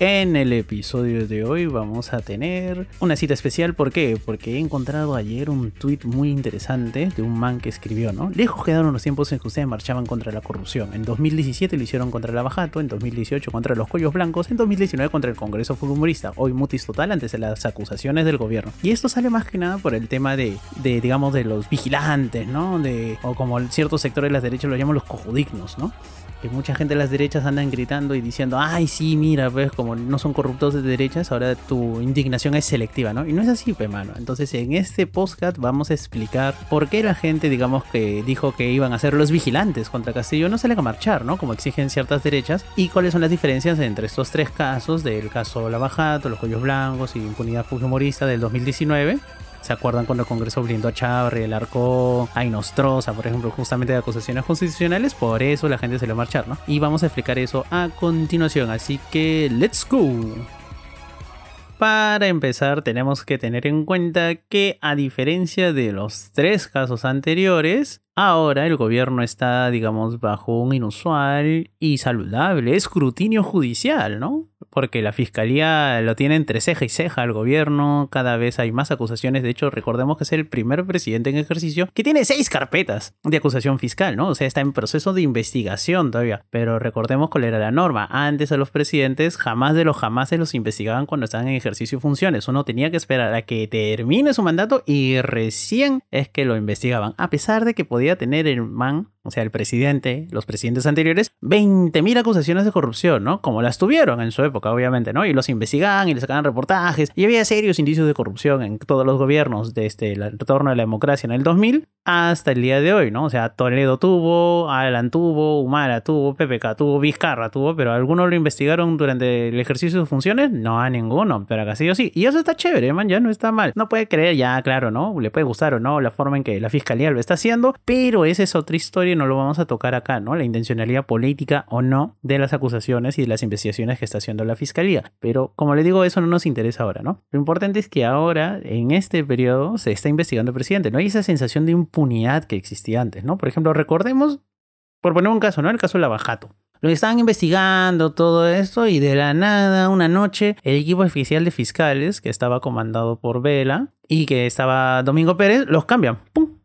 En el episodio de hoy vamos a tener una cita especial. ¿Por qué? Porque he encontrado ayer un tweet muy interesante de un man que escribió, ¿no? Lejos quedaron los tiempos en que ustedes marchaban contra la corrupción. En 2017 lo hicieron contra la Bajato, en 2018 contra los Cuellos Blancos, en 2019 contra el Congreso Fujimorista. Hoy mutis total antes de las acusaciones del gobierno. Y esto sale más que nada por el tema de, de digamos, de los vigilantes, ¿no? De, o como ciertos sectores de las derechas lo llaman los cojudignos, ¿no? que mucha gente de las derechas andan gritando y diciendo, ay, sí, mira, pues como no son corruptos de derechas, ahora tu indignación es selectiva, ¿no? Y no es así, pues, mano. Entonces, en este podcast vamos a explicar por qué la gente, digamos, que dijo que iban a ser los vigilantes contra Castillo no salen a marchar, ¿no? Como exigen ciertas derechas, y cuáles son las diferencias entre estos tres casos, del caso Lavajato, los Cuellos Blancos y impunidad fujimorista del 2019 ¿Se acuerdan cuando el Congreso blindó a Chávez, el arco a Inostroza, por ejemplo, justamente de acusaciones constitucionales? Por eso la gente se a marchar, ¿no? Y vamos a explicar eso a continuación, así que let's go. Para empezar, tenemos que tener en cuenta que a diferencia de los tres casos anteriores, ahora el gobierno está, digamos, bajo un inusual y saludable escrutinio judicial, ¿no? Porque la fiscalía lo tiene entre ceja y ceja al gobierno, cada vez hay más acusaciones, de hecho recordemos que es el primer presidente en ejercicio que tiene seis carpetas de acusación fiscal, ¿no? O sea, está en proceso de investigación todavía, pero recordemos cuál era la norma, antes a los presidentes jamás de los jamás se los investigaban cuando estaban en ejercicio de funciones, uno tenía que esperar a que termine su mandato y recién es que lo investigaban, a pesar de que podía tener el man o sea, el presidente, los presidentes anteriores, 20.000 acusaciones de corrupción, ¿no? Como las tuvieron en su época, obviamente, ¿no? Y los investigaban y les sacaban reportajes. Y había serios indicios de corrupción en todos los gobiernos desde el retorno de la democracia en el 2000 hasta el día de hoy, ¿no? O sea, Toledo tuvo, Alan tuvo, Humara tuvo, PPK tuvo, Vizcarra tuvo, pero ¿algunos lo investigaron durante el ejercicio de sus funciones? No a ninguno, pero a Castillo sí. Y eso está chévere, man, ya no está mal. No puede creer, ya, claro, ¿no? Le puede gustar o no la forma en que la fiscalía lo está haciendo, pero esa es otra historia no lo vamos a tocar acá, ¿no? La intencionalidad política o no de las acusaciones y de las investigaciones que está haciendo la fiscalía. Pero como le digo, eso no nos interesa ahora, ¿no? Lo importante es que ahora, en este periodo, se está investigando el presidente, ¿no? Hay esa sensación de un unidad que existía antes, ¿no? Por ejemplo, recordemos, por poner un caso, ¿no? El caso Lavajato. Lo estaban investigando todo esto y de la nada, una noche, el equipo oficial de fiscales, que estaba comandado por Vela y que estaba Domingo Pérez, los cambian. ¡Pum!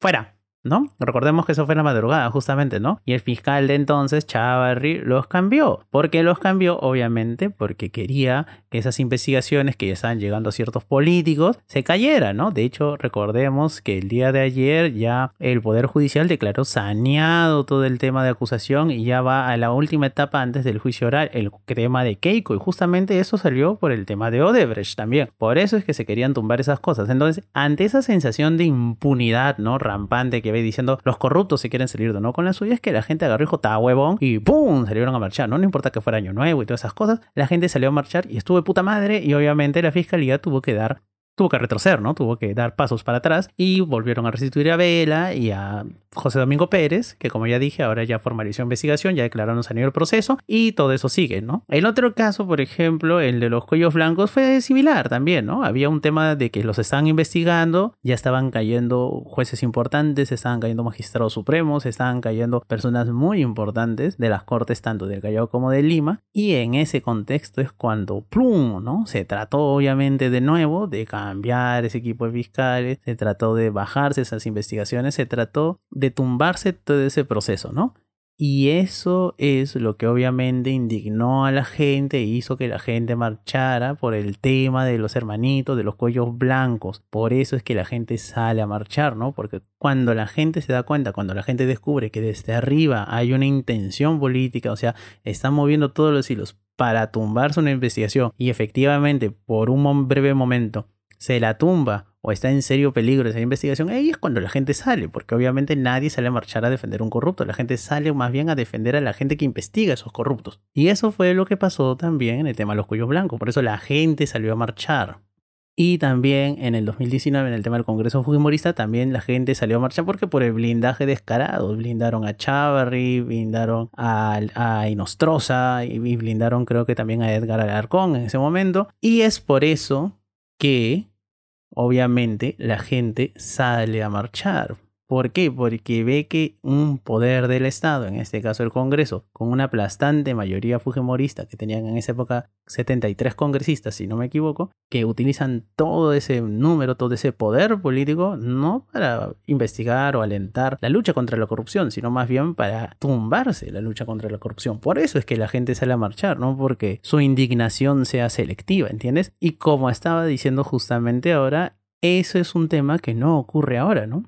Fuera. ¿No? Recordemos que eso fue en la madrugada, justamente, ¿no? Y el fiscal de entonces, Chavarri, los cambió. ¿Por qué los cambió? Obviamente porque quería que esas investigaciones que ya estaban llegando a ciertos políticos se cayeran, ¿no? De hecho, recordemos que el día de ayer ya el Poder Judicial declaró saneado todo el tema de acusación y ya va a la última etapa antes del juicio oral, el tema de Keiko. Y justamente eso salió por el tema de Odebrecht también. Por eso es que se querían tumbar esas cosas. Entonces, ante esa sensación de impunidad, ¿no? Rampante que ve diciendo los corruptos se quieren salir de no con la suya, es que la gente agarró y dijo, huevón, y ¡pum! salieron a marchar, ¿no? No importa que fuera año nuevo y todas esas cosas, la gente salió a marchar y estuvo de puta madre y obviamente la fiscalía tuvo que dar tuvo que retroceder, ¿no? Tuvo que dar pasos para atrás y volvieron a restituir a Vela y a José Domingo Pérez, que como ya dije, ahora ya formalizó investigación, ya declararon salido el proceso y todo eso sigue, ¿no? El otro caso, por ejemplo, el de los cuellos blancos fue similar también, ¿no? Había un tema de que los estaban investigando, ya estaban cayendo jueces importantes, estaban cayendo magistrados supremos, estaban cayendo personas muy importantes de las cortes tanto del Callao como de Lima y en ese contexto es cuando plum, ¿no? Se trató obviamente de nuevo de cambiar ese equipo de fiscales, se trató de bajarse esas investigaciones, se trató de tumbarse todo ese proceso, ¿no? Y eso es lo que obviamente indignó a la gente e hizo que la gente marchara por el tema de los hermanitos, de los cuellos blancos. Por eso es que la gente sale a marchar, ¿no? Porque cuando la gente se da cuenta, cuando la gente descubre que desde arriba hay una intención política, o sea, están moviendo todos los hilos para tumbarse una investigación y efectivamente por un breve momento se la tumba o está en serio peligro esa investigación, ahí es cuando la gente sale, porque obviamente nadie sale a marchar a defender a un corrupto, la gente sale más bien a defender a la gente que investiga a esos corruptos. Y eso fue lo que pasó también en el tema de los cuellos blancos, por eso la gente salió a marchar. Y también en el 2019, en el tema del Congreso Fujimorista, también la gente salió a marchar porque por el blindaje descarado. Blindaron a Chavarri, blindaron a, a y blindaron creo que también a Edgar Alarcón en ese momento. Y es por eso que, obviamente, la gente sale a marchar ¿Por qué? Porque ve que un poder del Estado, en este caso el Congreso, con una aplastante mayoría fujimorista que tenían en esa época 73 congresistas, si no me equivoco, que utilizan todo ese número, todo ese poder político, no para investigar o alentar la lucha contra la corrupción, sino más bien para tumbarse la lucha contra la corrupción. Por eso es que la gente sale a marchar, no porque su indignación sea selectiva, ¿entiendes? Y como estaba diciendo justamente ahora, eso es un tema que no ocurre ahora, ¿no?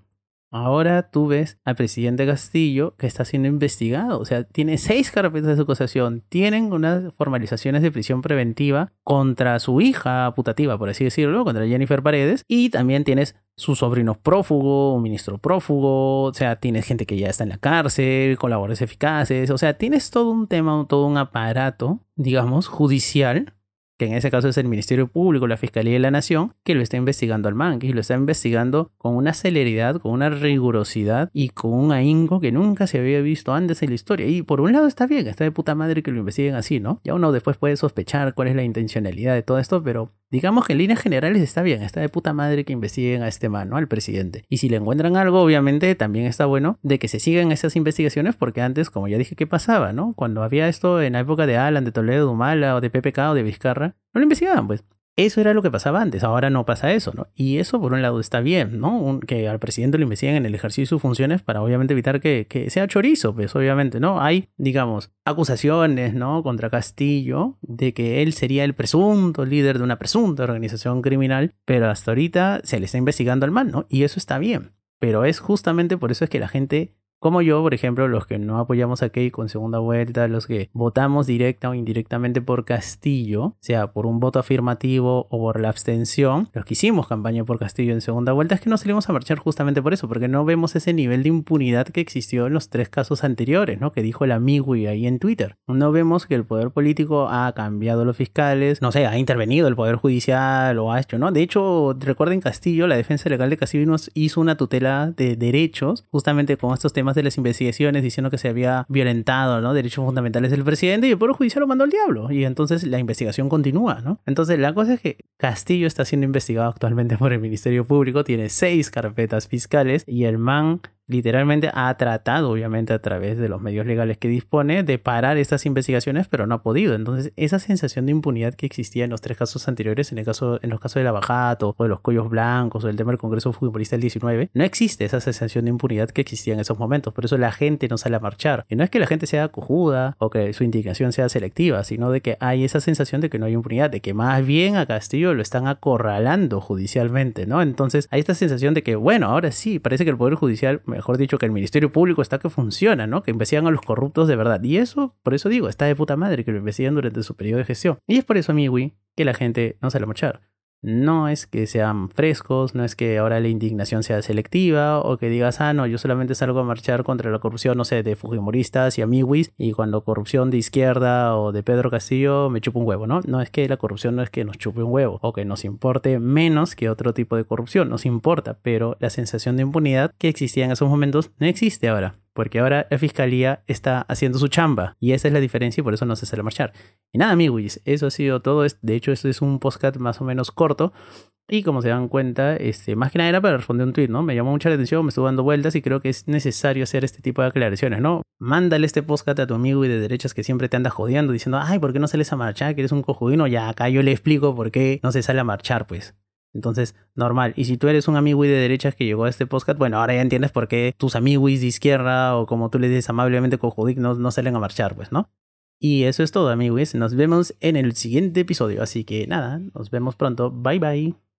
Ahora tú ves al presidente Castillo que está siendo investigado. O sea, tiene seis carpetas de acusación. Tienen unas formalizaciones de prisión preventiva contra su hija putativa, por así decirlo, contra Jennifer Paredes. Y también tienes su sobrino prófugo, un ministro prófugo. O sea, tienes gente que ya está en la cárcel, colaboradores eficaces. O sea, tienes todo un tema, todo un aparato, digamos, judicial que en ese caso es el Ministerio Público, la Fiscalía de la Nación, que lo está investigando al man, que lo está investigando con una celeridad, con una rigurosidad y con un ahínco que nunca se había visto antes en la historia. Y por un lado está bien, está de puta madre que lo investiguen así, ¿no? Ya uno después puede sospechar cuál es la intencionalidad de todo esto, pero Digamos que en líneas generales está bien, está de puta madre que investiguen a este man, ¿no? Al presidente. Y si le encuentran algo, obviamente también está bueno de que se sigan esas investigaciones, porque antes, como ya dije, ¿qué pasaba, no? Cuando había esto en la época de Alan, de Toledo, de Humala o de PPK o de Vizcarra, no lo investigaban, pues. Eso era lo que pasaba antes, ahora no pasa eso, ¿no? Y eso por un lado está bien, ¿no? que al presidente lo investiguen en el ejercicio de sus funciones para obviamente evitar que, sea chorizo, pues obviamente, ¿no? Hay, digamos, acusaciones, ¿no? Contra Castillo de que él sería el presunto líder de una presunta organización criminal, pero hasta ahorita se le está investigando al mal, ¿no? Y eso está bien. Pero es justamente por eso es que la gente como yo, por ejemplo, los que no apoyamos a Keiko en segunda vuelta, los que votamos directa o indirectamente por Castillo, sea por un voto afirmativo o por la abstención, los que hicimos campaña por Castillo en segunda vuelta, es que no salimos a marchar justamente por eso, porque no vemos ese nivel de impunidad que existió en los tres casos anteriores, ¿no? Que dijo el amigo y ahí en Twitter. No vemos que el poder político ha cambiado los fiscales, no sé, ha intervenido el poder judicial o ha hecho, ¿no? De hecho, recuerden Castillo, la defensa legal de Castillo hizo una tutela de derechos justamente con estos temas de las investigaciones diciendo que se había violentado derechos fundamentales del presidente y el Poder Judicial lo mandó al diablo. Y entonces la investigación continúa, ¿no? Entonces la cosa es que Castillo está siendo investigado actualmente por el Ministerio Público, tiene seis carpetas fiscales y el man literalmente ha tratado, obviamente a través de los medios legales que dispone, de parar estas investigaciones, pero no ha podido. Entonces, esa sensación de impunidad que existía en los tres casos anteriores, en, el caso, en los casos de la Bajato, o de los cuellos blancos, o el tema del Congreso Futbolista del 19, no existe esa sensación de impunidad que existía en esos momentos. Por eso la gente no sale a marchar. Y no es que la gente sea cojuda o que su indignación sea selectiva, sino de que hay esa sensación de que no hay impunidad, de que más bien a Castillo lo están acorralando judicialmente, ¿no? Entonces, hay esta sensación de que, bueno, ahora sí, parece que el Poder Judicial mejor dicho, que el Ministerio Público está que funciona, ¿no? Que investigan a los corruptos de verdad. Y eso, por eso digo, está de puta madre que lo investigan durante su periodo de gestión. Y es por eso, amigo, que la gente no sale a marchar. No es que sean frescos, no es que ahora la indignación sea selectiva o que digas, ah, no, yo solamente salgo a marchar contra la corrupción, no sé, de Fujimoristas y amiguis y cuando corrupción de izquierda o de Pedro Castillo me chupa un huevo, ¿no? No es que la corrupción no es que nos chupe un huevo o que nos importe menos que otro tipo de corrupción, nos importa, pero la sensación de impunidad que existía en esos momentos no existe ahora porque ahora la fiscalía está haciendo su chamba y esa es la diferencia y por eso no se sale a marchar. Y nada, amigos, eso ha sido todo. De hecho, esto es un podcast más o menos corto. Y como se dan cuenta, este, más que nada era para responder un tweet, ¿no? Me llamó mucha la atención, me estuvo dando vueltas y creo que es necesario hacer este tipo de aclaraciones, ¿no? Mándale este podcast a tu amigo y de derechas que siempre te anda jodiendo diciendo, ay, ¿por qué no sales a marchar? Que eres un cojudino. Ya acá yo le explico por qué no se sale a marchar, pues. Entonces, normal. Y si tú eres un amigo de derechas que llegó a este podcast, bueno, ahora ya entiendes por qué tus amigos de izquierda o como tú le dices amablemente cojudic no, no salen a marchar, pues, ¿no? Y eso es todo, amigos. Nos vemos en el siguiente episodio. Así que nada, nos vemos pronto. Bye bye.